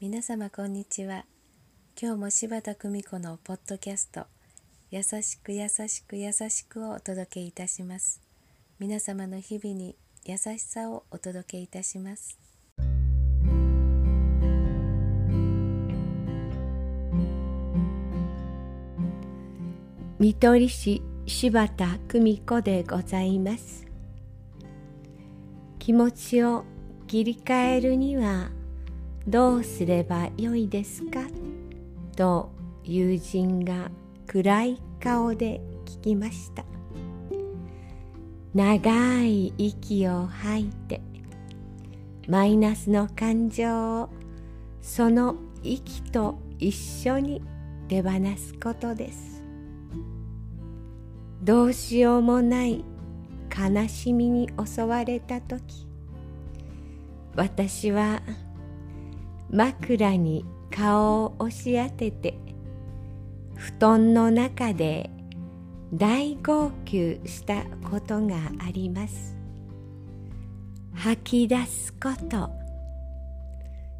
皆様こんにちは。今日も柴田久美子のポッドキャスト優しく優しく優しくをお届けいたします。皆様の日々に優しさをお届けいたします。見取り師柴田久美子でございます。気持ちを切り替えるにはどうすればよいですか？と友人が暗い顔で聞きました。長い息を吐いてマイナスの感情をその息と一緒に手放すことです。どうしようもない悲しみに襲われた時私は枕に顔を押し当てて布団の中で大号泣したことがあります。吐き出すこと。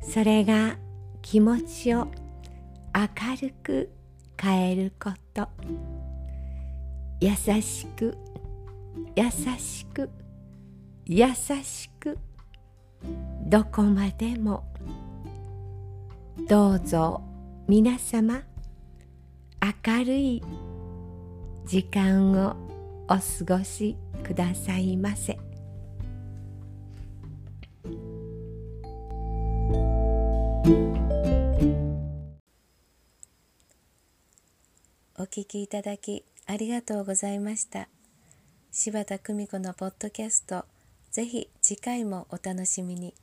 それが気持ちを明るく変えること。優しく優しく優しく。どこまでもどうぞ皆様明るい時間をお過ごしくださいませ。お聞きいただきありがとうございました柴田久美子のポッドキャストぜひ次回もお楽しみに